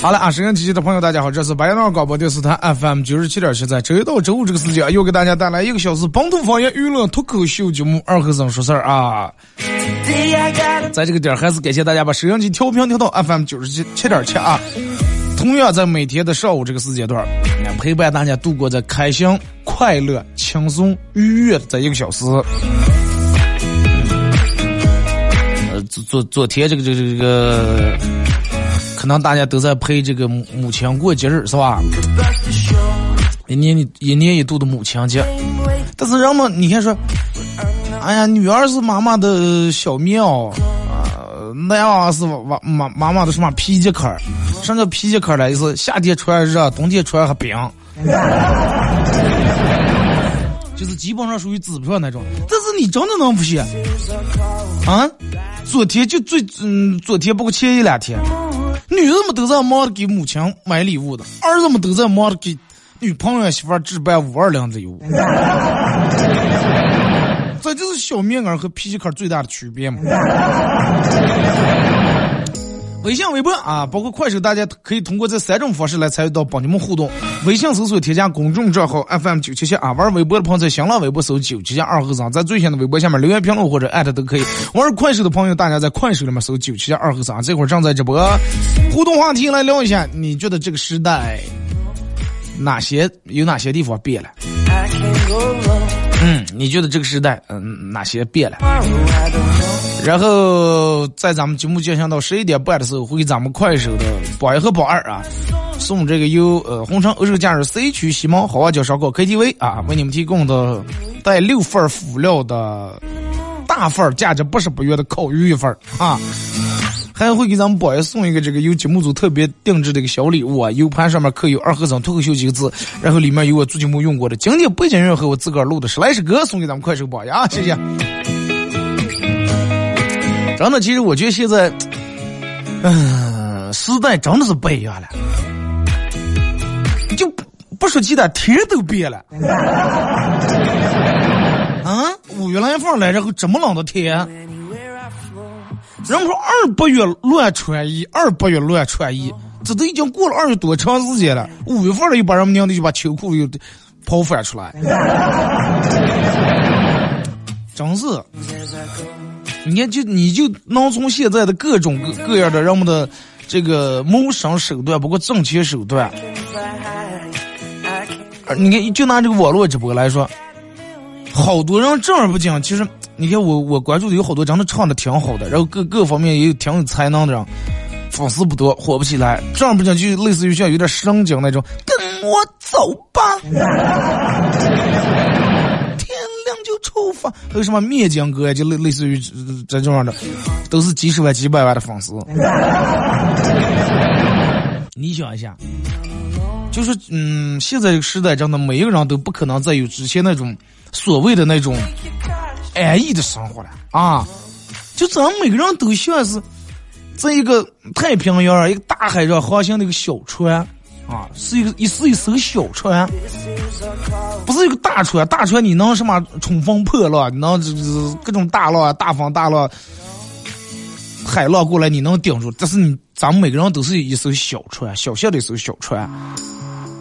好了啊，收音机前的朋友，大家好，这是白杨广播电视台 FM 九十七点七，在周一到周五这个时间，又给大家带来一个小时本土方言娱乐脱口秀节目《二和尚说事儿》啊。在这个点儿，还是感谢大家把收音机调频调到 FM 九十七七点七啊。同样在每天的上午这个时间段，陪伴大家度过这开心、快乐、轻松、愉悦的这一个小时。呃，昨昨昨天这个这个这个，可能大家都在陪这个母母亲过节日是吧？一年一年一度的母亲节，但是人们你看说，哎呀，女儿是妈妈的小棉袄。男娃是娃妈妈妈的什么皮夹克？什么叫皮夹克呢？就是夏天穿热，冬天穿还冰，就是基本上属于织不上那种。但是你真的能不信？啊？昨天就最嗯，昨天不过前一两天，女人们都在忙着给母亲买礼物的，儿子们都在忙着给女朋友媳妇置办五二零礼物。这就是小棉袄和皮夹克最大的区别嘛。微信、微博啊，包括快手，大家可以通过这三种方式来参与到帮你们互动。微信搜索添加公众账号 FM 九七七啊，玩微博的朋友在新浪微博搜九七七二和尚，在最新的微博下面留言评论或者艾特都可以。玩快手的朋友，大家在快手里面搜九七七二和尚，这会儿正在直播。互动话题来聊一下，你觉得这个时代哪些有哪些地方变了？嗯，你觉得这个时代，嗯，哪些变了？然后在咱们节目进行到十一点半的时候，会给咱们快手的榜一和榜二啊，送这个由呃红城欧洲假日 C 区西门豪华酒烧烤 KTV 啊，为你们提供的带六份辅料的大份价值八十八元的烤鱼一份啊。还会给咱们宝爷送一个这个由节目组特别定制的一个小礼物啊，U 盘上面刻有“二和尚脱口秀”几个字，然后里面有我做节目用过的经典背景音乐和我自个儿录的十来首歌，送给咱们快手宝爷啊，谢谢。真的，其实我觉得现在，嗯，时代真的是不一样了，就不说其他，天都变了。啊，五月来风来，然后这么冷的天。人们说二八月乱穿衣，二八月乱穿衣，这都已经过了二月多长时间了。五月份了，又把人们娘的就把秋裤又跑翻出来，真是。你看，就你就能从现在的各种各各样的人们的这个谋生手段，包括挣钱手段，你看，就拿这个网络直播来说，好多人正儿八经，其实。你看我我关注的有好多真的唱的挺好的，然后各各方面也有挺有才能的人，粉丝不多，火不起来。正儿八经就类似于像有点神经那种，跟我走吧，天亮就出发。还有什么面筋哥就类类似于这种样的，都是几十万几百万的粉丝。你想一下，就是嗯，现在这个时代真的每一个人都不可能再有之前那种所谓的那种。安逸的生活了啊！就咱们每个人都像是在一个太平洋一个大海上航行的一个小船，啊，是一个一是一艘小船，不是一个大船。大船你能什么冲锋破浪，你能这这各种大浪、大风大浪、海浪过来你能顶住。但是你咱们每个人都是一艘小船，小小的一艘小船，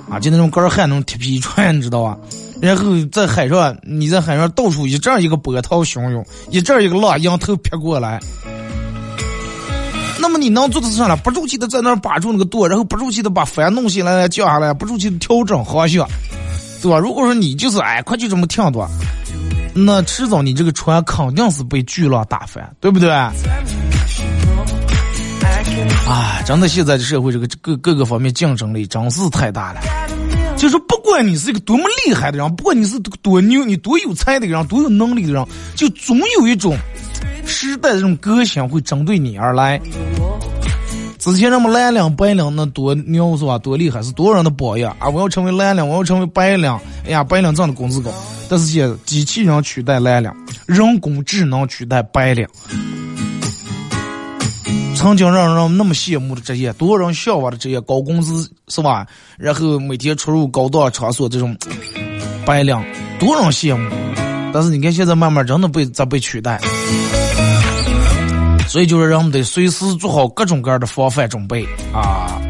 啊，就那种杆儿汉那种铁皮船，你知道吧？然后在海上，你在海上到处一阵一个波涛汹涌，一阵一个浪迎头劈过来。那么你能做的是啥呢？不住气的在那儿把住那个舵，然后不住气的把帆弄起来降下来，不住气的调整方向，对吧？如果说你就是哎，快就这么停着，那迟早你这个船肯定是被巨浪打翻，对不对？啊，真的现在的社会这个各各个方面竞争力真是太大了。就是不管你是一个多么厉害的人，不管你是多牛，你多有才的人，多有能力的人，就总有一种。时代的这种个性会针对你而来。之前人们蓝领白领那多牛是吧？多厉害，是多少人的榜样啊！我要成为蓝领，我要成为白领。哎呀，白领挣的工资高，但是现机器人取代蓝领，人工智能取代白领。曾经让人那么羡慕的职业，多人向往的职业，高工资是吧？然后每天出入高档场所，这种 白领，多少人羡慕。但是你看，现在慢慢真的被在被取代。所以就是人们得随时做好各种各样的防范准备啊！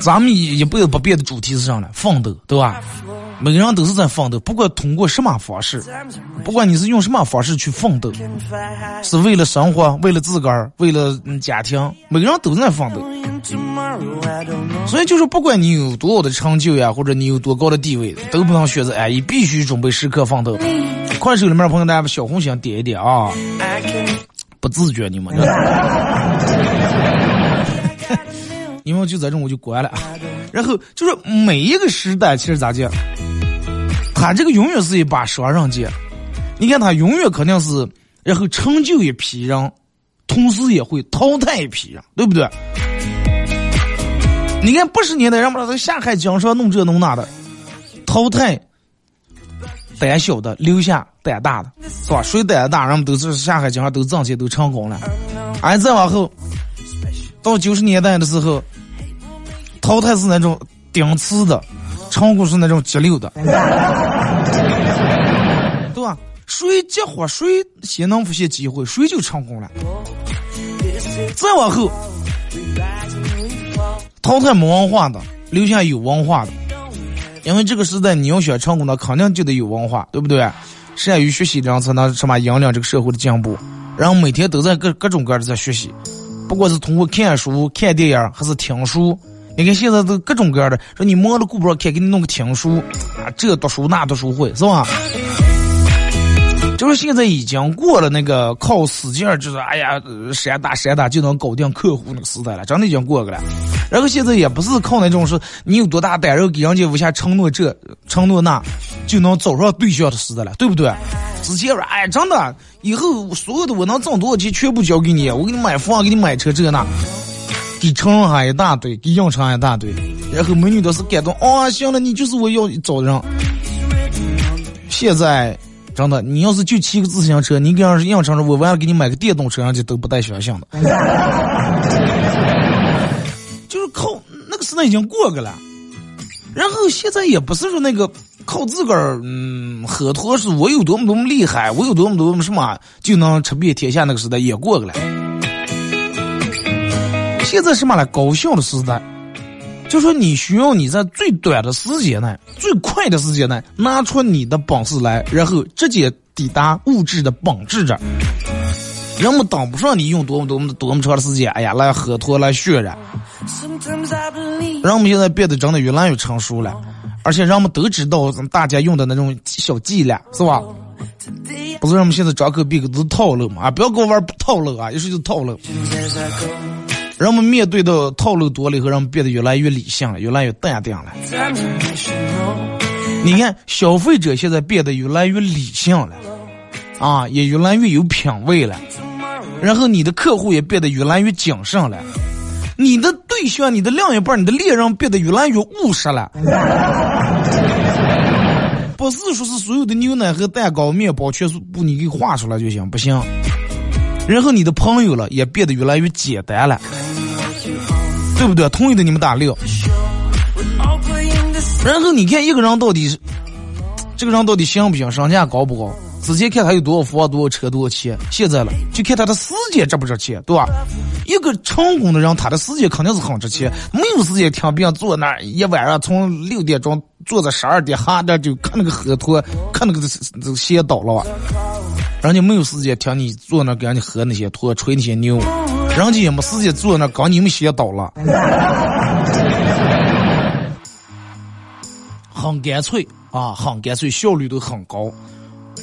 咱们一一辈子不变的主题是啥呢？奋斗，对吧？每个人都是在奋斗，不管通过什么方式，不管你是用什么方式去奋斗，是为了生活，为了自个儿，为了家庭，每个人都在奋斗。所以就是不管你有多好的成就呀，或者你有多高的地位，都不能选择安逸必须准备时刻奋斗。快手里面朋友，大家把小红心点一点啊！不自觉你们，你们就在这我就关了。然后就是每一个时代，其实咋讲，他这个永远是一把双刃剑。你看他永远肯定是，然后成就一批人，同时也会淘汰一批人，对不对？你看八十年代，人们那下海经商弄这弄那的，淘汰。胆小的留下胆大的，是吧？谁胆大，人们都是下海经商都挣钱，都成功了。而再往后，到九十年代的时候，淘汰是那种顶次的，成功是那种急流的，对吧？谁结婚，谁先能出现机会，谁就成功了。再往后，淘汰没文化的，留下有文化的。因为这个时代，你要想成功，的肯定就得有文化，对不对？善于学习的人才能什么引领这个社会的进步。然后每天都在各各种各样的在学习，不管是通过看书、看电影，还是听书。你看现在都各种各样的，说你摸了顾不上看，给你弄个听书啊，这读书那读书会，是吧？就是现在已经过了那个靠使劲儿，就是哎呀，山打山打就能搞定客户那个时代了，真的已经过去了。然后现在也不是靠那种说你有多大胆，然后给人家无下承诺这承诺那，就能找上对象的时代了，对不对？之前说哎，真的，以后所有的我能挣多少钱全部交给你，我给你买房，给你买车，这那，给承上一大堆，给应承一大堆，然后美女都是感动，哦，行了，你就是我要找的人。现在。真的，你要是就骑个自行车，你给人硬撑着，我完了给你买个电动车，人家都不带相信的。就是靠那个时代已经过去了，然后现在也不是说那个靠自个儿，嗯，喝脱是我有多么多么厉害，我有多么多么什么就能吃遍天下那个时代也过去了。现在什么了？高效的时代。就说你需要你在最短的时间内、最快的时间内拿出你的本事来，然后直接抵达物质的本质这。人们当不上你用多么多么多么长的时间，哎呀，来喝脱来渲染。人们现在变得真的越来越成熟了，而且人们都知道大家用的那种小伎俩，是吧？不是人们现在张口闭口都是套路嘛？啊，不要跟我玩套路啊，一说就套路。人们面对的套路多了以后，人们变得越来越理性了，越来越淡定了。你看，消费者现在变得越来越理性了，啊，也越来越有品位了。然后你的客户也变得越来越谨慎了，你的对象、你的另一半、你的恋人变得越来越务实了。不是说是所有的牛奶和蛋糕、面包全是不你给画出来就行，不行。然后你的朋友了也变得越来越简单了。对不对？同意的你们打六。然后你看一个人到底，这个人到底行不行，身价高不高？之前看他有多少房、多少车、多少钱，现在了就看他的时间值不值钱，对吧？一个成功的人，他的时间肯定是很值钱，没有时间听别人坐那儿一晚上从六点钟坐到十二点，哈那就看那个河图，看那个这鞋倒了吧。人家没有时间听你坐那给人家喝那些托吹那些牛，人家也没时间坐那刚你们鞋倒了，很干脆啊，很干脆，效率都很高。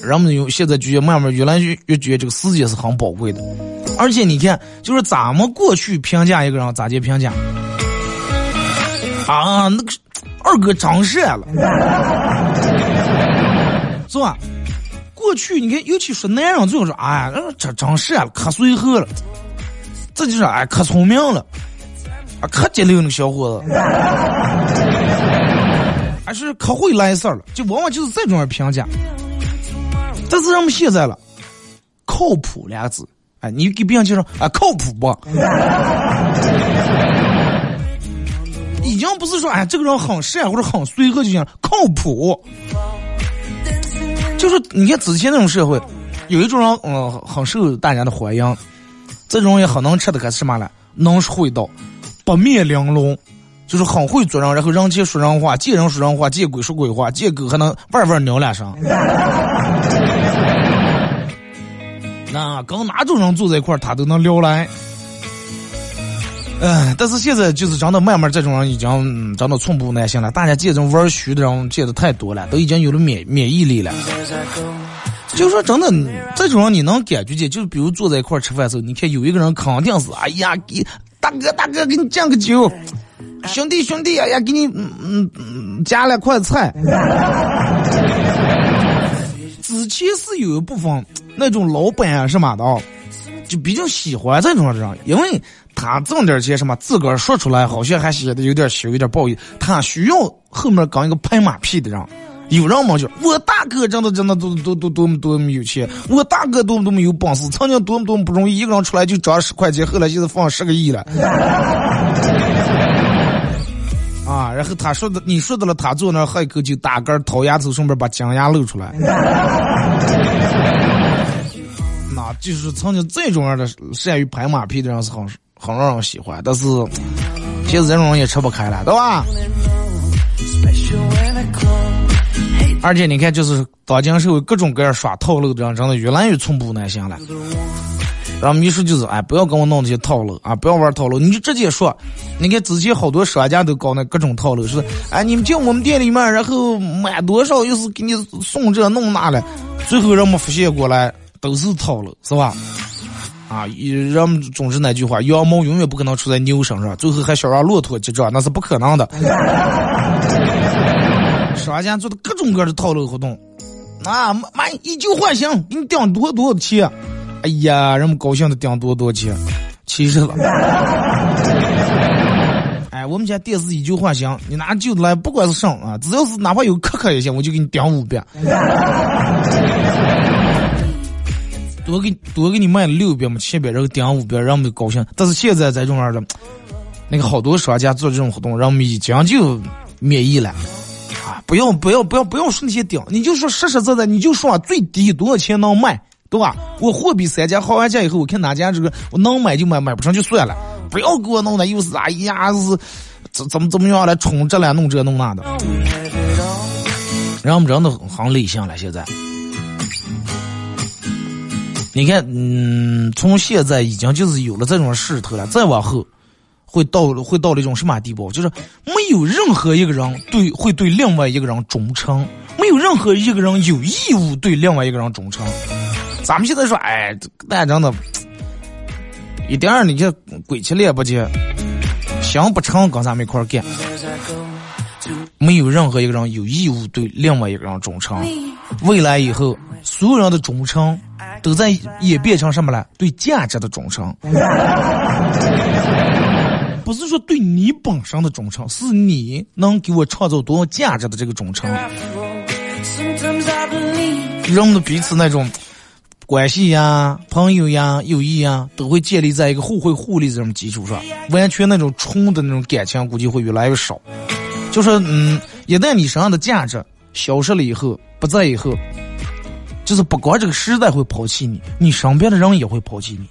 人们有现在觉得慢慢越来越越觉得这个时间是很宝贵的，而且你看，就是咱们过去评价一个人咋接评价啊？那个二哥长帅了，是吧？过去你看，尤其说男人，最后说哎，这长帅了，可随和了，这就是哎，可聪明了，啊，可机灵的小伙子，还是可会来事儿了，就往往就是这种人评价。但是人们现在了，靠谱两字，哎，你给别人介绍啊，靠谱不？已经不是说哎，这个人很善或者很随和就行了，靠谱。就是你看之前那种社会，有一种人嗯很受大家的欢迎，这种也很能吃的可什么了？能说会道，八面玲珑，就是很会做人，然后人前说人话，见人说人话，见鬼说鬼话，见狗还能玩玩鸟两声。那跟哪种人坐在一块，他都能聊来。哎，但是现在就是真的，慢慢这种人已经真的寸步难行了。大家见这种玩虚的人见的太多了，都已经有了免免疫力了。就说真的，这种人你能感觉见，就是比如坐在一块儿吃饭的时候，你看有一个人肯定是，哎呀，给大哥大哥给你敬个酒，兄弟兄弟，哎呀，给你嗯嗯加两块菜。之前是有一部分那种老板啊什么的，就比较喜欢这种人，因为他挣点钱什么，自个儿说出来好像还显得有点羞，有点不好意思。他需要后面跟一个拍马屁的人，有人嘛就我大哥真的真的都都都多么多么有钱，我大哥多么多么有本事，曾经多么多么不容易，一个人出来就赚十块钱，后来现在放十个亿了。啊，然后他说的，你说的了，他坐那喝一口酒，打嗝掏牙头上面把金牙露出来。那就是曾经这种样的善于拍马屁的人是好事很让人喜欢，但是现在这种人也吃不开了，对吧？而且你看，就是当今社会各种各样耍套路的人，真的越来越寸步难行了。然后秘书就是，哎，不要跟我弄这些套路啊，不要玩套路，你就直接说。你看之前好多商家都搞那各种套路，是，哎，你们进我们店里面，然后买多少又是给你送这弄那的，最后人们发现过来都是套路，是吧？啊，人们总是那句话，羊毛永远不可能出在牛身上，最后还想让骆驼结账，那是不可能的。商家做的各种各样的套路活动，啊，买以旧换新，给你顶多多的钱。哎呀，人们高兴的顶多多钱，气死了！哎，我们家电视以旧换新，你拿旧的来，不管是什啊，只要是哪怕有磕磕也行，我就给你顶五遍。多给多给你卖了六遍嘛，七遍，然后订五遍，人们高兴。但是现在在这种样的，那个好多商家做这种活动，让我们已经就免疫了啊！不要不要不要不要说那些顶，你就说实实在在，你就说最低多少钱能卖。对吧？我货比三家，好完价以后，我看哪家这个我能买就买，买不成就算了。不要给我弄的又是哎呀是怎怎么怎么样来冲这来弄这弄那的。让我们真的很理性了，现在。你看，嗯，从现在已经就是有了这种势头了，再往后会到会到了一种什么地步？就是没有任何一个人对会对另外一个人忠诚，没有任何一个人有义务对另外一个人忠诚。咱们现在说，哎，那真的，一点儿你就鬼气脸不接，行不成跟咱们一块儿干，没有任何一个人有义务对另外一个人忠诚。未来以后，所有人的忠诚都在演变成什么了？对价值的忠诚，不是说对你本身的忠诚，是你能给我创造多少价值的这个忠诚。人们的彼此那种。关系呀、朋友呀、友谊呀，都会建立在一个互惠互利这种基础上。完全那种冲的那种感情，估计会越来越少。就是，嗯，一旦你身上的价值消失了以后，不在以后，就是不光这个时代会抛弃你，你身边的人也会抛弃你。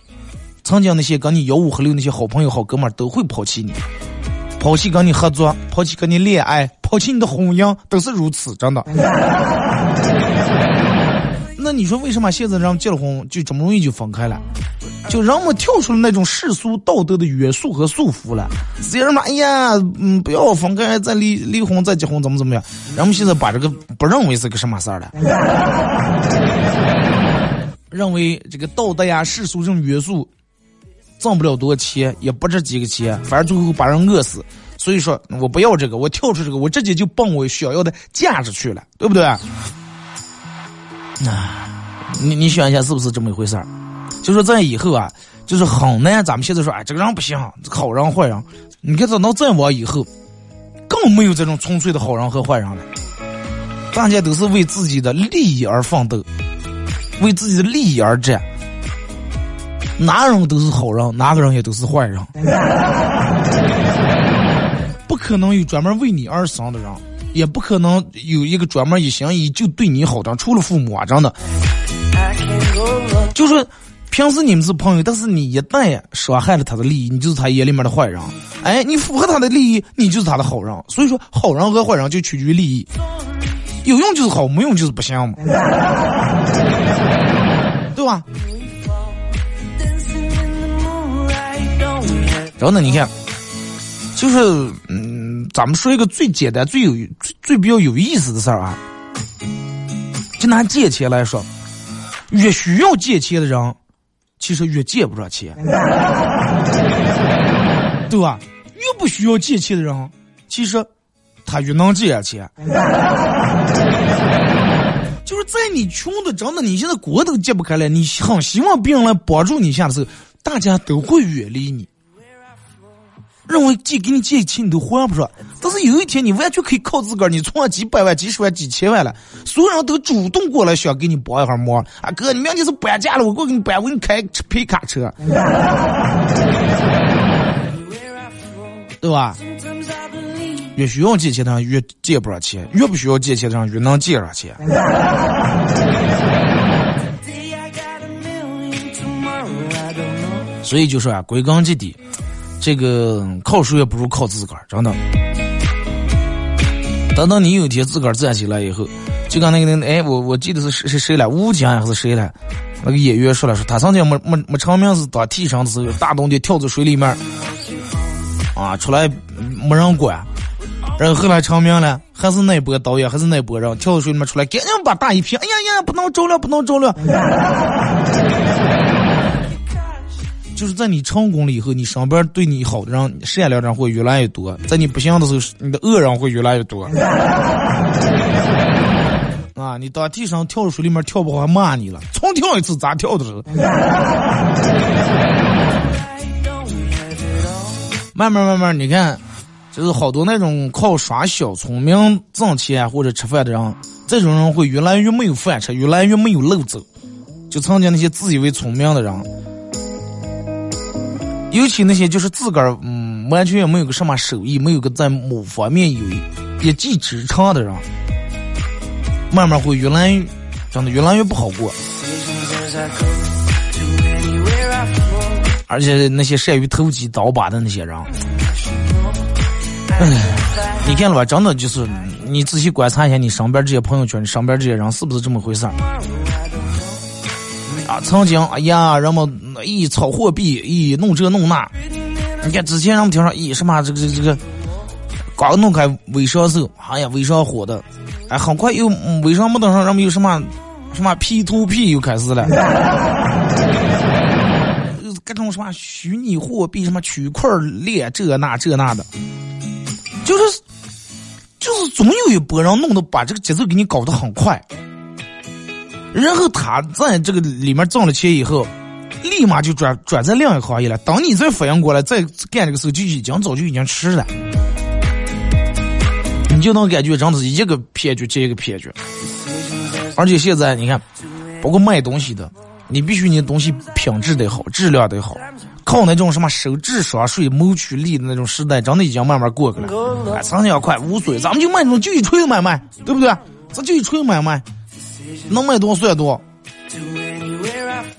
曾经那些跟你吆五喝六那些好朋友、好哥们儿都会抛弃你，抛弃跟你合作，抛弃跟你恋爱，抛弃你的婚姻，都是如此，真的。那你说为什么现在人结了婚就这么容易就分开了？就人们跳出了那种世俗道德的约束和束缚了。谁人嘛？哎呀，嗯，不要分开，再离离婚再结婚，怎么怎么样？人们现在把这个不认为是个什么事儿了，认为这个道德呀、世俗这种约束，挣不了多钱，也不值几个钱，反正最后把人饿死。所以说我不要这个，我跳出这个，我直接就奔我想要的价值去了，对不对？啊，你你想一下，是不是这么一回事儿？就说在以后啊，就是很难。咱们现在说，哎，这个人不行，好人坏人。你看，等到再往以后，更没有这种纯粹的好人和坏人了。大家都是为自己的利益而奋斗，为自己的利益而战。哪人都是好人，哪个人也都是坏人。不可能有专门为你而生的人。也不可能有一个专门一心一意就对你好的，除了父母啊，真的。就是平时你们是朋友，但是你一旦伤害了他的利益，你就是他眼里面的坏人。哎，你符合他的利益，你就是他的好人。所以说，好人和坏人就取决于利益，有用就是好，没用就是不行嘛，对吧？然后呢，你看，就是嗯。咱们说一个最简单、最有、最最比较有意思的事儿啊，就拿借钱来说，越需要借钱的人，其实越借不着钱，对吧？越不需要借钱的人，其实他越能借钱。就是在你穷的真的，你现在锅都揭不开了，你很希望别人来帮助你一下的时候，大家都会远离你。认为借给你借钱你都还不上，但是有一天你完全可以靠自个儿，你存了几百万、几十万、几千万了，所有人都主动过来想给你帮一下忙。啊哥，你明天是搬家了，我过给你搬，我给你开皮卡车，对吧？越需要借钱的人越借不上钱，越不需要借钱的人越能借上钱。所以就说啊，归根结底。这个靠谁也不如靠自个儿，真的。等到你有一天自个儿站起来以后，就跟那个那个，哎，我我记得是谁谁谁了，吴京还是谁了？那个演员说了，说他曾经没没没成名是当替身的时候，大冬天跳在水里面，啊，出来没人管，然后后来成名了，还是那波导演，还是那波人跳到水里面出来，赶紧把大一片，哎呀呀，不能着了，不能着了。就是在你成功了以后，你身边对你好的人、善良的人会越来越多；在你不行的时候，你的恶人会越来越多。啊，你到地上跳水里面跳不好，还骂你了，重跳一次咋跳的？慢慢慢慢，你看，就是好多那种靠耍小聪明挣钱或者吃饭的人，这种人会越来越没有饭吃，越来越没有路走。就曾经那些自以为聪明的人。尤其那些就是自个儿，嗯，完全也没有个什么手艺，没有个在某方面有一技之长的人，慢慢会越来越，真的越来越不好过。而且那些善于投机倒把的那些人，唉，你看了吧？真的就是你仔细观察一下你身边这些朋友圈，你身边这些人是不是这么回事儿？啊，曾经，哎呀，人们一炒货币，咦弄这弄那，你看之前人们听说，咦什么这个这个，刚弄开微商手，哎呀微商火的，哎很快又微商没等上，人们又什么什么 P to P 又开始了，各种什么虚拟货币，什么区块链这那这那的，就是就是总有一波人弄的把这个节奏给你搞得很快。然后他在这个里面挣了钱以后，立马就转转在另一个行业了。当你再反应过来再干这个时候，就已经早就已经迟了。你就能感觉真的是一个骗局接一个骗局。而且现在你看，包括卖东西的，你必须你的东西品质得好，质量得好。靠那种什么收智商税、谋取利的那种时代，真的已经慢慢过去了。哎，成交快无所谓，咱们就卖那种就一锤子买卖，对不对？咱就一锤子买卖，能卖多算多。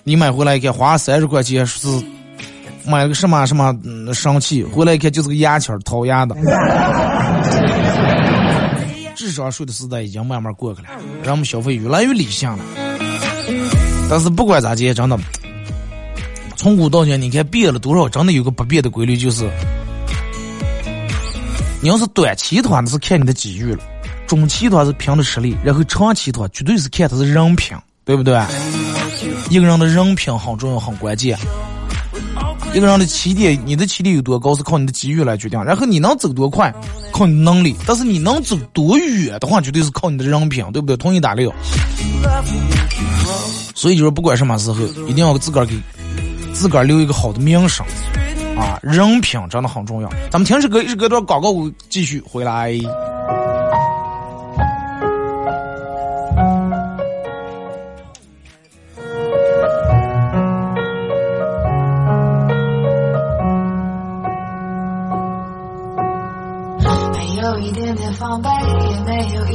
你买回来一看，花三十块钱是买了个什么什么神器，回来一看就是个牙签掏牙的。智商税的时代已经慢慢过去了，人们消费越来越理性了。但是不管咋地，真的。从古到今，你看变了多少？真的有个不变的规律，就是你要是短期的话，那是看你的机遇了；中期的话是凭的实力，然后长期的话，绝对是看他的人品，对不对？一个人的人品很重要，很关键。一个人的起点，你的起点有多高，是靠你的机遇来决定。然后你能走多快，靠你能力；但是你能走多远的话，绝对是靠你的人品，对不对？同意打六。所以就是不管什么时候，一定要自个儿给。自个儿留一个好的名声，啊，人品真的很重要。咱们停止隔一直隔段广告，继续回来。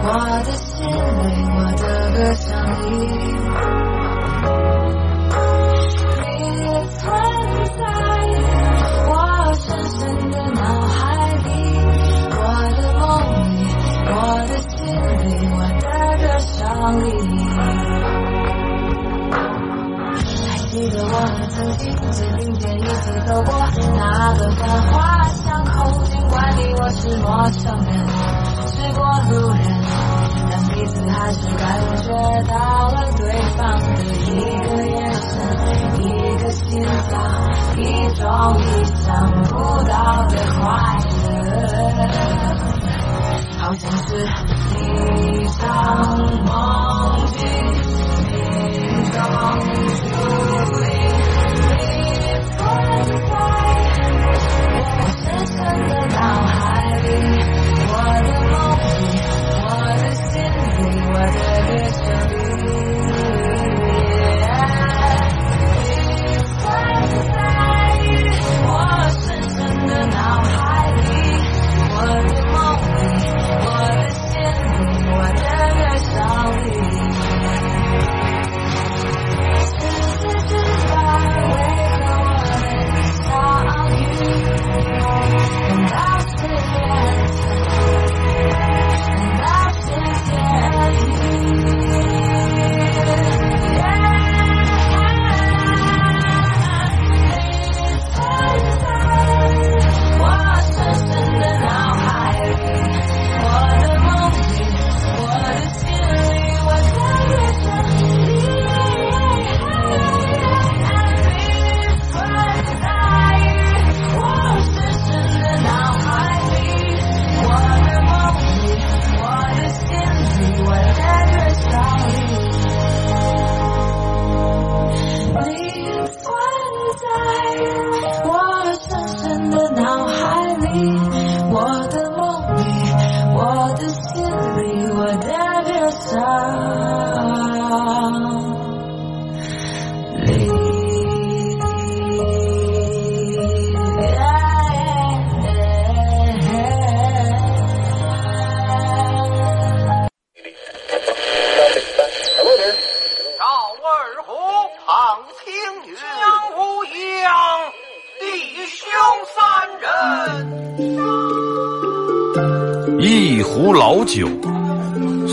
我的心里，我的歌声里，你存在我深深的脑海里，我的梦里，我的心里，我的歌声里。还记得我们曾经肩并肩一起走过那个繁华巷口，尽管你我是陌生人。过路人，但彼此还是感觉到了对方的一个眼神，一个心脏，一种意想不到的快乐，好像是一场梦境，命中注定，你存在我深深的脑海里。whisper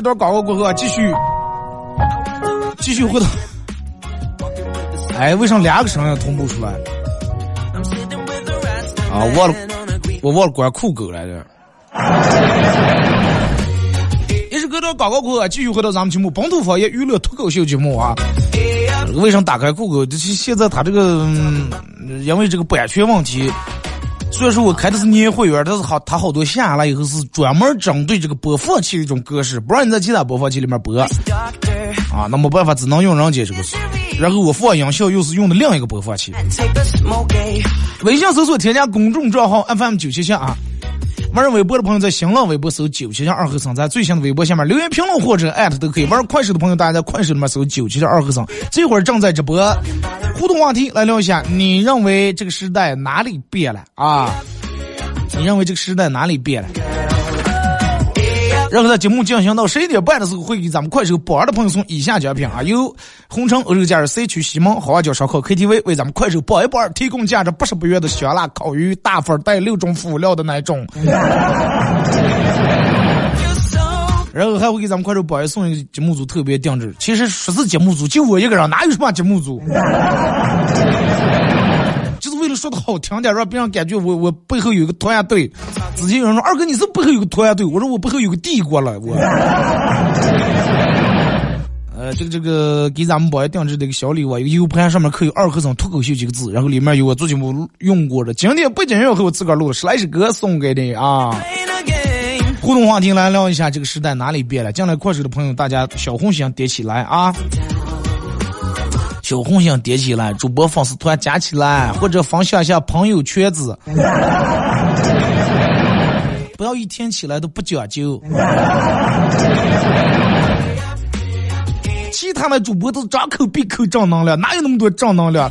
这，段广告过后啊，继续继续回到。哎，为啥两个声音同步出来？啊，忘了，我忘了关酷狗来着。也是隔段广告过后啊，继续回到咱们节目《本土方言娱乐脱口秀》节目啊。为啥打开酷狗？就是现在它这个，嗯因为这个版权问题，虽然说我开的是年会员，但是好，它好多下来以后是专门针对这个播放器的一种格式，不让你在其他播放器里面播啊。那没办法，只能用人家这个。然后我放音效又是用的另一个播放器。微信搜索添加公众账号 FM 九七七啊。玩微博的朋友在新浪微博搜九七七二和尚，在最新的微博下面留言评论或者艾特都可以。玩快手的朋友，大家在快手里面搜九七七二和尚，这会儿正在直播。互动话题来聊一下，你认为这个时代哪里变了啊？你认为这个时代哪里变了？然后在节目进行到十一点半的时候，会给咱们快手宝儿的朋友送以下奖品啊，由红城欧洲假日 C 区西门豪华角烧烤 KTV 为咱们快手宝一宝儿提供价值八十八元的香辣烤鱼大份带六种辅料的那种。然后还会给咱们快手宝爷送一个节目组特别定制，其实说是节目组，就我一个人，哪有什么节目组？就是为了说的好听点，让别人感觉我我背后有个团队。之前有人说二哥你是背后有个团队，我说我背后有个帝国了，我。呃，这个这个给咱们宝爷定制的一个小礼物，一个 U 盘上面刻有“二和尚脱口秀”几个字，然后里面有我做节目用过的经典背景音乐和我自个儿录的十来首歌送给你啊。互动话题来聊一下这个时代哪里变了？进来快手的朋友，大家小红心点起来啊！小红心点起来，主播粉丝团加起来，或者分享一下朋友圈子。不要一天起来都不讲究。其他的主播都张口闭口正能量，哪有那么多正能量？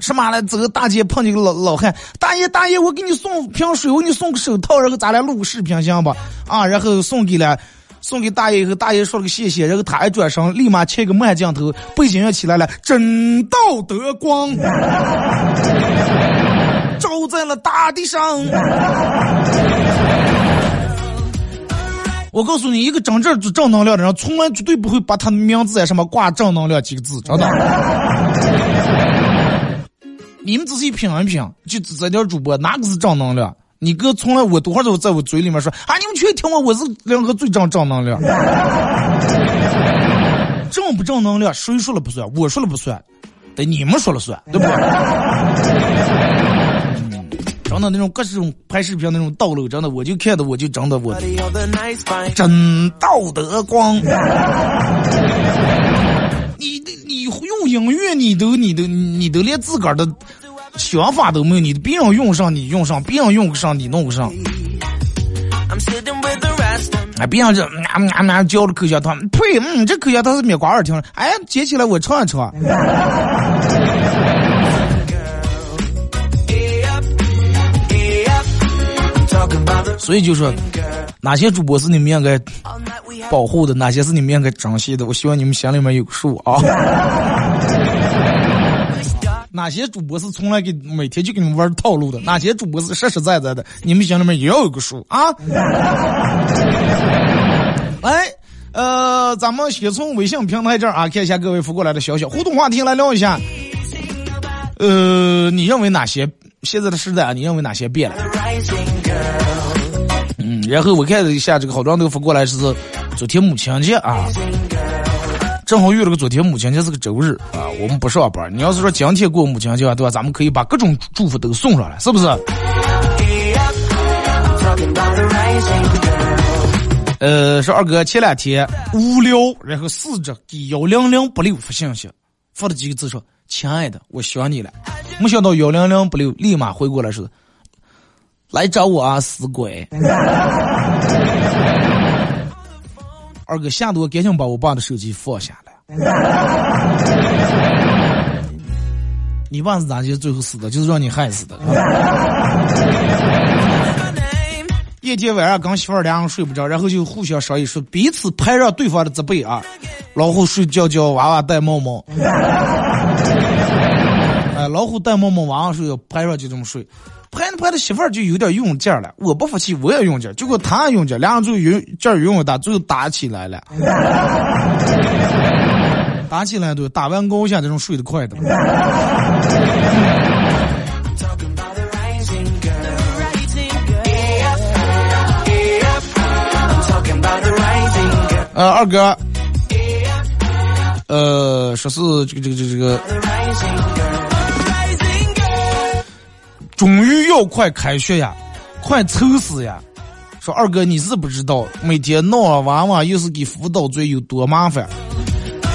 什么来？走个大街碰见个老老汉，大爷大爷，我给你送瓶水，我给你送个手套，然后咱俩录个视频行吧？啊，然后送给了，送给大爷以后，大爷说了个谢谢，然后他一转身，立马切个慢镜头，背景乐起来了，真道德光 照在了大地上。我告诉你，一个真正正能量的人，从来绝对不会把他的名字在上面挂“正能量”几个字，真的。你们仔细品一品，就这点主播哪个是正能量？你哥从来我多少都在我嘴里面说啊，你们去听我，我是两个最正正能量。正不正能量，谁说了不算？我说了不算，得你们说了算，对不对？真的那种各种拍视频那种道路，真的我就看的我就真的我.真道德光。你你用音乐，你都你都你都连自个儿的想法都没有，你别人用上你用上，别人用不上你弄不上。别人这啊啊啊教的口香糖，呸！嗯，这口香糖是灭瓜耳听。哎，接起来我尝一尝。所以就说，哪些主播是你们应该保护的，哪些是你们应该珍惜的，我希望你们心里面有数啊。哪些主播是从来给每天就给你们玩套路的？哪些主播是实实在在的？你们心里面也要有个数啊！来，呃，咱们先从微信平台这儿啊，看一下各位发过来的消息，互动话题来聊一下。呃，你认为哪些现在的时代啊？你认为哪些变了？嗯，然后我看了一下这个好多人都发过来是昨天母亲节啊。正好遇了个昨天母亲节是个周日啊，我们不上班。你要是说今天过母亲节对吧？咱们可以把各种祝福都送上来，是不是？呃，说二哥前两天无聊，然后试着给幺零零八六发信息，发了几个字说：“亲爱的，我想你了。”没想到幺零零八六立马回过来说：“来找我啊，死鬼！”二哥吓得我赶紧把我爸的手机放下来。你爸是咋就最后死的？就是让你害死的。一天晚上跟媳妇儿俩人睡不着，然后就互相商议说彼此拍让对方的责备啊，老虎睡觉觉，娃娃戴帽帽。哎，老虎戴帽帽，娃娃睡，拍上就这么睡。拍着拍着，媳妇儿就有点用劲儿了。我不服气，我也用劲儿。结果他也用劲儿，两人最后用劲儿用大，最后打起来了。打起来都打完高下这种睡得快的。呃，二哥，呃，说是这个这个这个这个。终于要快开学呀，快愁死呀！说二哥，你是不知道，每天闹娃娃又是给辅导作业有多麻烦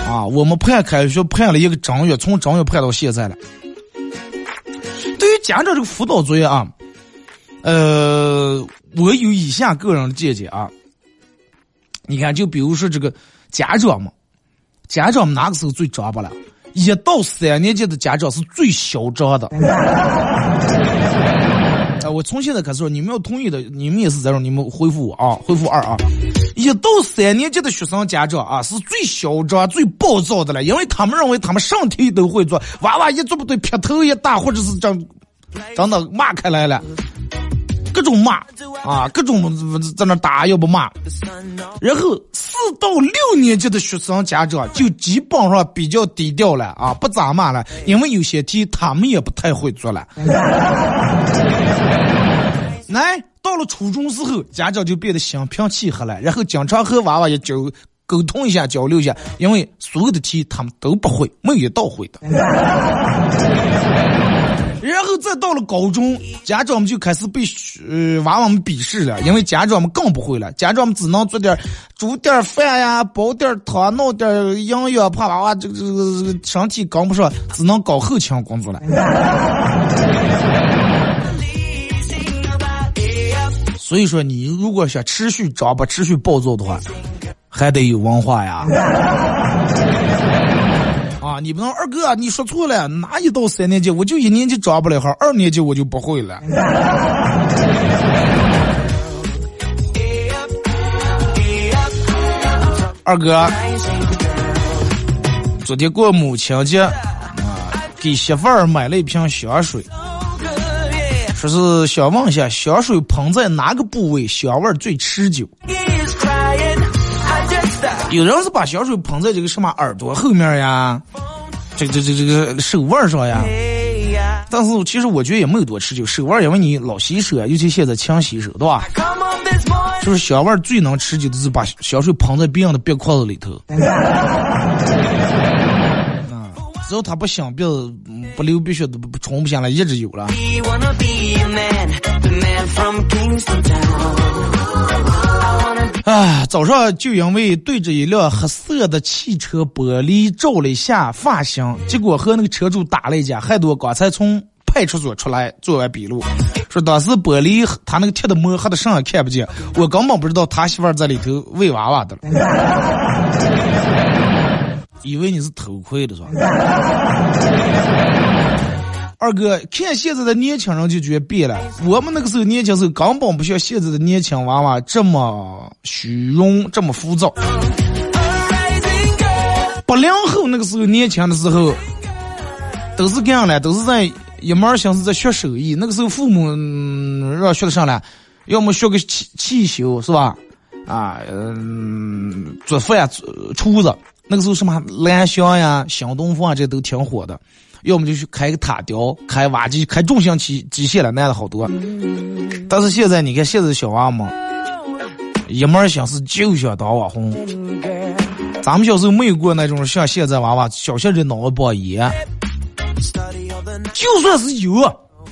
啊！我们盼开学盼了一个正月，从正月盼到现在了。对于家长这个辅导作业啊，呃，我有以下个人的见解啊。你看，就比如说这个家长嘛，家长们哪个时候最张巴了？一到三年级的家长是最嚣张的。啊，我从现在开始说，你们要同意的，你们也是这种，你们回复我啊，回复二啊。一到三年级的学生家长啊，是最嚣张、最暴躁的了，因为他们认为他们上题都会做，娃娃一做不对，劈头一打，或者是这样，真的骂开来了。种骂啊，各种在那打，要不骂。然后四到六年级的学生家长就基本上比较低调了啊，不咋骂了，因为有些题他们也不太会做了。来，到了初中时候，家长就变得心平气和了，然后经常和娃娃也交沟通一下，交流一下，因为所有的题他们都不会，没有一道会的。然后再到了高中，家长们就开始被呃娃娃们鄙视了，因为家长们更不会了，家长们只能做点煮点饭呀，煲点汤，弄点营养，怕娃娃这个这个身体跟不上，只能搞后勤工作了。所以说，你如果想持续长不持续暴躁的话，还得有文化呀。啊！你不能二哥，你说错了，哪一到三年级我就一年级抓不了号，二年级我就不会了。二哥，昨天过母亲节啊，给媳妇儿买了一瓶香水，说是想问一下，香水喷在哪个部位香味最持久？有人是把香水喷在这个什么耳朵后面呀，这这这这个手腕上呀。但是其实我觉得也没有多持久，手腕因为你老洗手，尤其现在勤洗手，对吧？就是香味最能持久的是把香水喷在别人的鼻孔子里头。啊，只要他不擤鼻子，不流鼻血，都不冲不下来，一直有了。啊，早上就因为对着一辆黑色的汽车玻璃照了一下发型，结果和那个车主打了一架，害得我刚才从派出所出来做完笔录，说当时玻璃他那个贴的膜黑的上也看不见，我根本不知道他媳妇在里头喂娃娃的了，以为你是偷窥的是吧？二哥，看现在的年轻人就觉得变了。我们那个时候年轻时候根本不像现在的年轻娃娃这么虚荣，这么浮躁。八零后那个时候年轻的时候，都是这样的，都是在一门心思在学手艺。那个时候父母让学的上来，要么学个汽汽修是吧？啊，嗯，做饭厨子。那个时候什么蓝翔呀、新东方啊，这都挺火的。要么就去开个塔吊、开挖机、开重型机机械了，男的好多。但是现在你看，现在小娃们一门心思就想当网红。咱们小时候没有过那种像现在娃娃小学的脑包炎，就算是有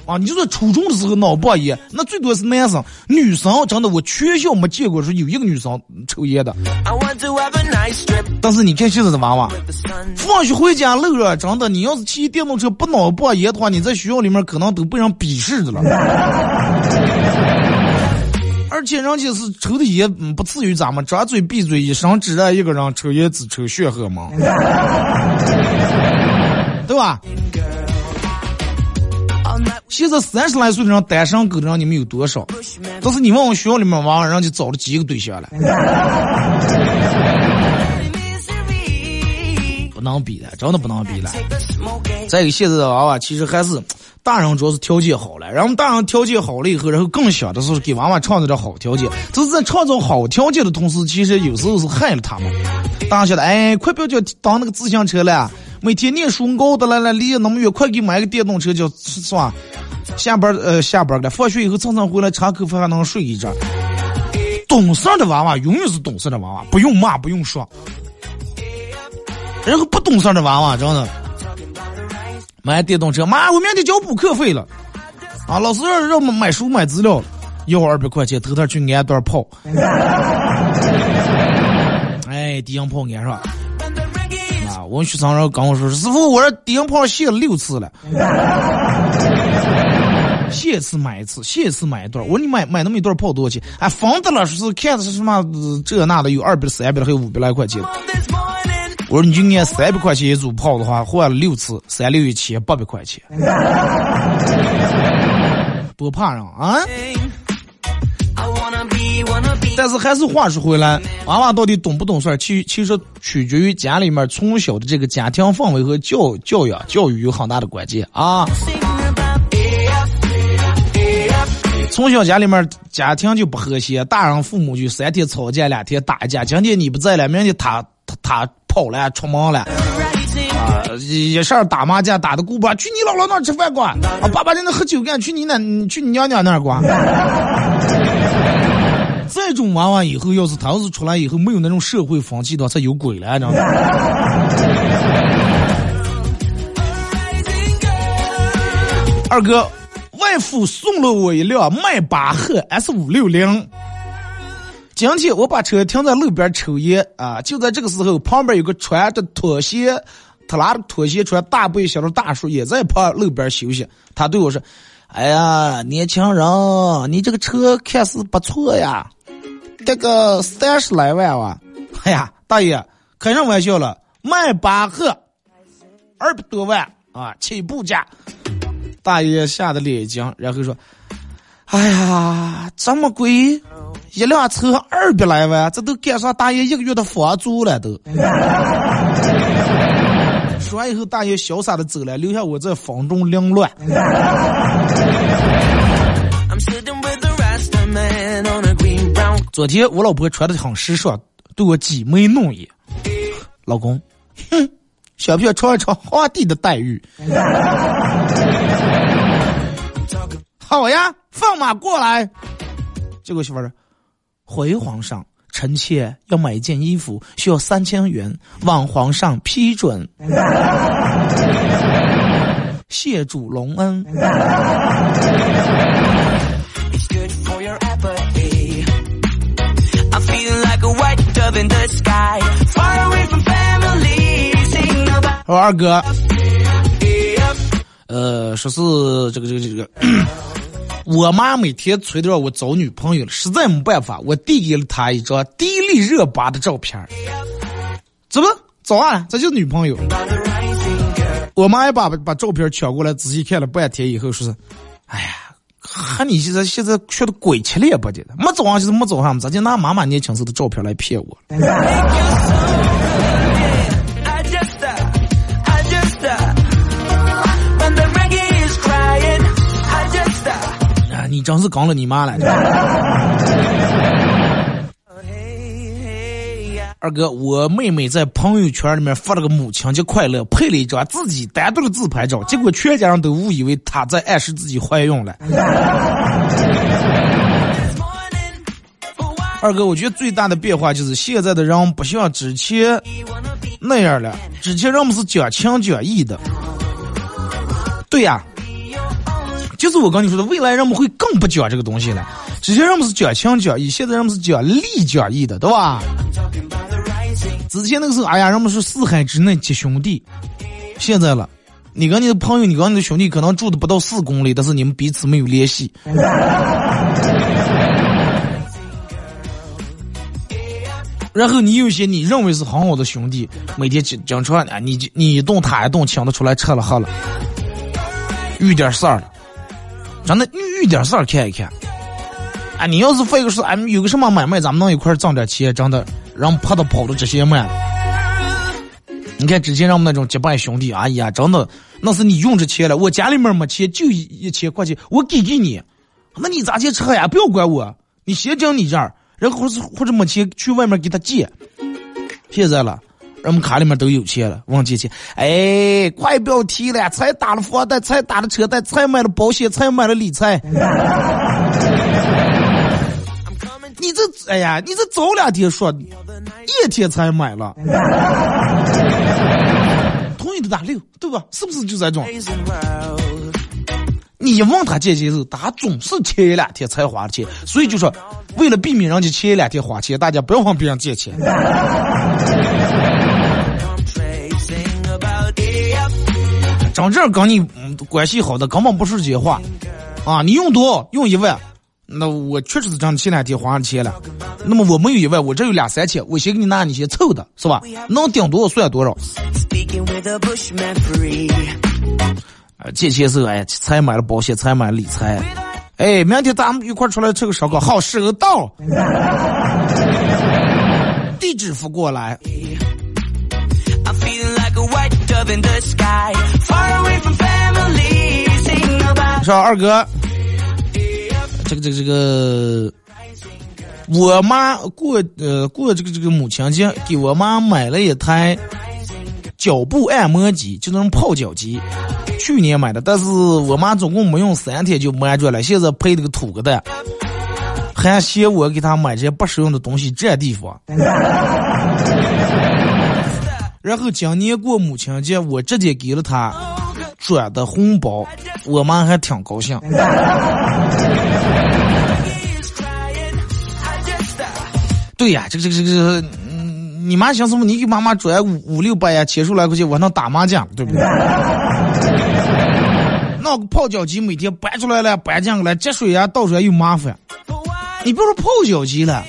啊，你就说初中的时候脑包炎，那最多是男生，女生真的我全校没见过说有一个女生抽烟的。但是你看现在的娃娃，放学回家路上真的，你要是骑电动车不脑包炎的话，你在学校里面可能都被人鄙视的了。而且人家是抽的烟，不至于咱们张嘴闭嘴一生只让一个人抽烟只抽血荷吗？对吧？现在三十来岁的人单身狗的人你们有多少？但是你问我学校里面娃娃，人家找了几个对象了？不能比的，真的不能比了。再一个，现在的娃娃其实还是。大人主要是条件好了，然后大人条件好了以后，然后更想的是给娃娃创造点好条件。就是在创造好条件的同时，其实有时候是害了他们。大人晓得，哎，快不要叫当那个自行车了，每天念书熬的来了，离那么远，快给买个电动车，叫是吧？下班呃下班了，放学以后蹭蹭回来，插口饭还能睡一阵。懂事的娃娃永远是懂事的娃娃，不用骂，不用说。然后不懂事的娃娃，真的。买电动车，妈，我明天交补课费了，啊，老师让让我们买书买资料，要二百块钱，头天去安段炮，哎，低音炮安上，啊，我们学生跟我说，师傅，我这低音炮卸了六次了，卸一次买一次，卸一次买一段，我说你买买那么一段炮多少钱？哎，房子了，说是看的是什么这那的，有二百、三百的，还有五百来块钱。我说你就按三百块钱一组炮的话，换了六次，三六一千八百块钱，多怕人啊！但是还是话说回来，娃娃到底懂不懂事儿，其其实取决于家里面从小的这个家庭氛围和教教育教育有很大的关键啊。从小家里面家庭就不和谐，大人父母就三天吵架两天打架，今天你不在了，明天他他。跑了，出门了，啊，一事儿打麻将打的顾不去你姥姥那吃饭管，啊，爸爸在那喝酒干，去你那，去你娘娘那儿管。这种娃娃以后要是他要是出来以后没有那种社会风气的话，才有鬼了，知道吗？二哥，外父送了我一辆迈巴赫 S 五六零。今天我把车停在路边抽烟啊！就在这个时候，旁边有个穿着拖鞋、他拉着拖鞋穿大背心的大叔也在旁路边休息。他对我说：“哎呀，年轻人，你这个车看似不错呀，这个三十来万哇！哎呀，大爷，开上玩笑了？迈巴赫二百多万啊，起步价。”大爷吓得脸一僵，然后说。哎呀，这么贵，一辆车二百来万，这都赶上大爷一个月的房租了都。说完以后，大爷潇洒的走了，留下我在房中凌乱。昨天我老婆穿的很时尚，对我挤眉弄眼。老公，哼，想不想尝一尝皇帝的待遇？好呀，放马过来！这个媳妇儿，回皇上，臣妾要买一件衣服，需要三千元，望皇上批准。谢主隆恩。我二哥，呃，说是这个这个这个。我妈每天催着我找女朋友了，实在没办法，我递给了她一张迪丽热巴的照片怎么找啊？这就是女朋友。我妈也把把照片抢过来，仔细看了半天以后，说是，哎呀，和你现在现在学的鬼切脸不的，没找上就是没找上，咋就拿妈妈年轻时的照片来骗我？你真是刚了你妈了！二哥，我妹妹在朋友圈里面发了个母亲节快乐，配了一张自己单独的自拍照，结果全家人都误以为她在暗示自己怀孕了。二哥，我觉得最大的变化就是现在的人不像之前那样了，之前人们是讲情讲义的。对呀，就是我跟你说的，未来人们会更不讲这个东西了。之前人们是讲情讲义，现在人们是讲利讲义的，对吧？之前那个时候，哎呀，人们是四海之内皆兄弟。现在了，你跟你的朋友，你跟你的兄弟可能住的不到四公里，但是你们彼此没有联系。然后你有些你认为是很好的兄弟，每天经经常啊，你你一动他一动请他出来吃了喝了，遇点事儿了，真的遇点事儿看一看。啊，你要是费个事，俺有个什么买卖，咱们能一块儿挣点钱，真的让怕他跑的这些慢。你看之前让我们那种结拜兄弟，哎呀，真的那是你用着钱了，我家里面没钱，就一一千块钱，我给给你，那你咋去吃呀？不要管我，你先讲你这儿。然后或者或者没钱去外面给他借，现在了，人们卡里面都有钱了，忘借钱。哎，快不要提了，才打了房贷，才打了车贷，才买了保险，才买了理财。你这，哎呀，你这早两天说，一天才买了，同意的打六，对吧？是不是就这种？你一问他借钱时，他总是前一两天才花的钱，所以就说，为了避免人家前一两天花钱，大家不要问别人借钱。真正跟你关系好的根本不是这些话，啊，你用多用一万，那我确实是真前两天花了钱了。那么我没有一万，我这有两三千，我先给你拿，你先凑的是吧？能顶多少算多少。啊，借钱时候哎，才买了保险，才买了理财。哎，明天咱们一块出来吃个烧烤，好，收到。地址发过来。说二哥，这个这个这个，我妈过呃过这个这个母亲节，给我妈买了一台脚部按摩机，就那种泡脚机。去年买的，但是我妈总共没用三天就没着了，现在配了个土疙瘩，还嫌我给她买这些不实用的东西占地方。然后今年过母亲节，我直接给了她转的红包，我妈还挺高兴。对呀，这个这个这个，嗯你妈想什么？你给妈妈转五五六百呀，千数来块钱，我能打麻将，对不对？那个泡脚机每天搬出来了，搬进来，接水呀、倒水又麻烦。你别说泡脚机了，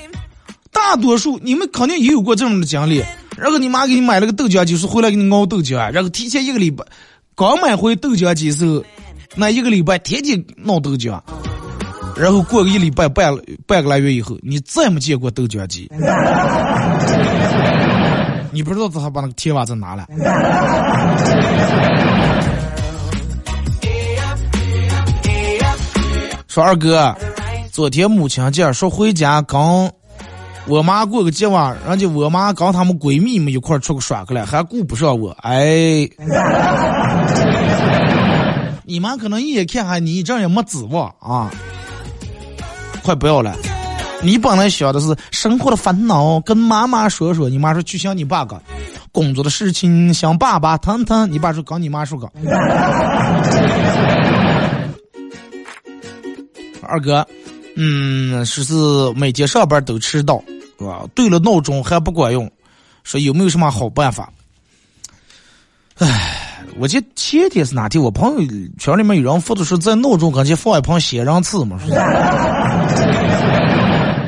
大多数你们肯定也有过这种的经历。然后你妈给你买了个豆浆机，说回来给你熬豆浆，然后提前一个礼拜刚买回豆浆机时候，那一个礼拜天天闹豆浆，然后过个一礼拜半半个来月以后，你再没见过豆浆机，你不知道他把那个铁袜子拿了。说二哥，昨天母亲节说回家刚。我妈过个节嘛，人家我妈跟她们闺蜜们一块出去耍去了，还顾不上我。哎，你妈可能一眼看下你，这也没指望啊。快不要了，你本来想的是生活的烦恼跟妈妈说说，你妈说去想你爸个工作的事情，想爸爸谈谈。你爸说跟你妈说个。二哥，嗯，说是每天上班都迟到。啊？对了，闹钟还不管用，说有没有什么好办法？唉，我记得前天是哪天？我朋友圈里面有人发的是在闹钟跟前放一盆仙人刺嘛？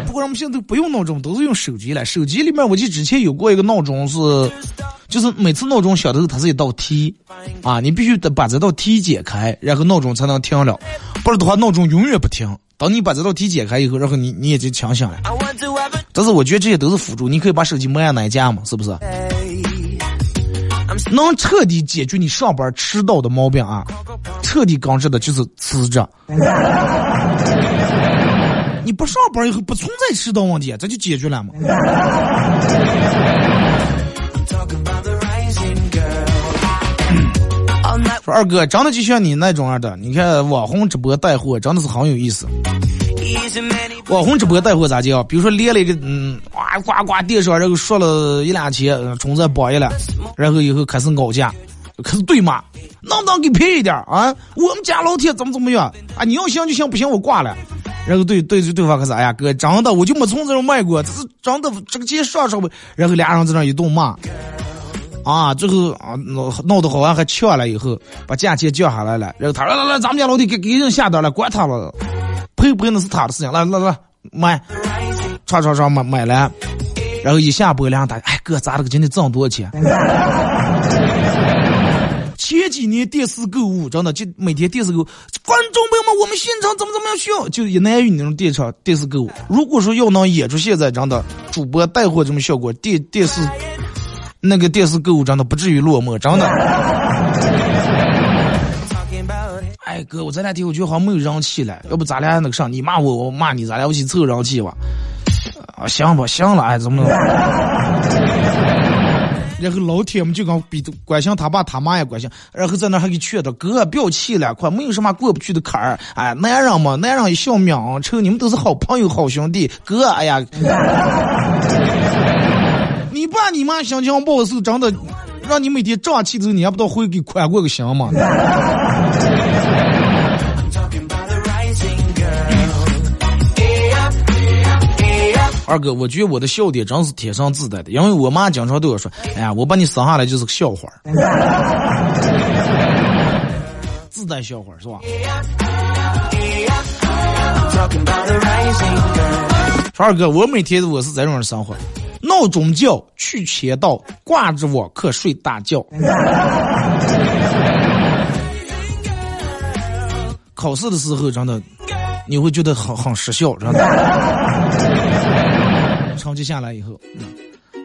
不过我们现在都不用闹钟，都是用手机了。手机里面，我记得之前有过一个闹钟是，就是每次闹钟响的时候，它是一道题，啊，你必须得把这道题解开，然后闹钟才能停了，不然的话闹钟永远不停。当你把这道题解开以后，然后你你也就强响了。但是我觉得这些都是辅助，你可以把手机摸按哪家嘛，是不是？能彻底解决你上班迟到的毛病啊！彻底根治的就是辞职。你不上班以后不存在迟到问题，这就解决了嘛。说二哥，长得就像你那种样的，你看网红直播带货真的是很有意思。网红直播带货咋接啊？比如说连了一个嗯，哇呱呱电商，然后说了一两千，冲在榜一了，然后以后开始咬价，开始对骂，能不能给便宜点啊？我们家老铁怎么怎么样啊？你要行就行，不行我挂了。然后对对对方开始，哎呀哥，真的我就没从这儿卖过，这是真的这个钱上上不？然后俩人在那一顿骂，啊，最后啊闹闹得好像还抢了，以后把价钱降下来了。然后他说来来，咱们家老弟给给人下单了，管他了。赔不赔那是他的事情，来来来买，唰唰唰买买了，然后一下播两打，哎哥，咱这个今天挣多少钱？前几年电视购物真的就每天电视购，物，观众朋友们，我们现场怎么怎么样需要，就一男一女那种电场电视购物。如果说要能演出现在真的主播带货这么效果，电电视那个电视购物真的不至于落寞，真的。哎哥，我这两天我觉得好像没有人气了，要不咱俩那个上，你骂我，我骂你，咱俩一起凑人气吧。啊，行吧，行了，哎，怎么？然后老铁们就刚比关心他爸他妈也关心，然后在那还给劝他哥不要气了，快没有什么过不去的坎儿。哎，男人嘛，男人一笑命臭，你们都是好朋友好兄弟。哥，哎呀，你爸你妈心情不好是真的，让你每天胀气的时候，你还不知道会给宽过个心吗？二哥，我觉得我的笑点真是天生自带的，因为我妈经常对我说：“哎呀，我把你生下来就是个笑话 自带笑话是吧？说二哥，我每天我是这种生活，闹钟叫去签到，挂着我可睡大觉。考试的时候真的，你会觉得很很失效，真的。成绩下来以后，嗯，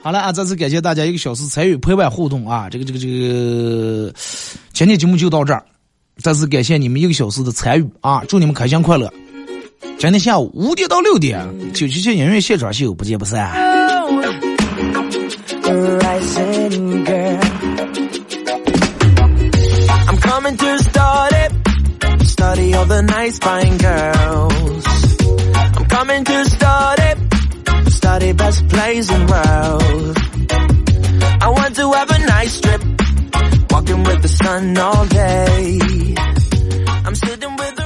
好了啊！再次感谢大家一个小时参与陪伴互动啊！这个这个这个，今天节目就到这儿。再次感谢你们一个小时的参与啊！祝你们开心快乐！今天下午五点到六点，九七七音乐现场秀，不见不散。party bus plays and world. I want to have a nice trip, walking with the sun all day. I'm sitting with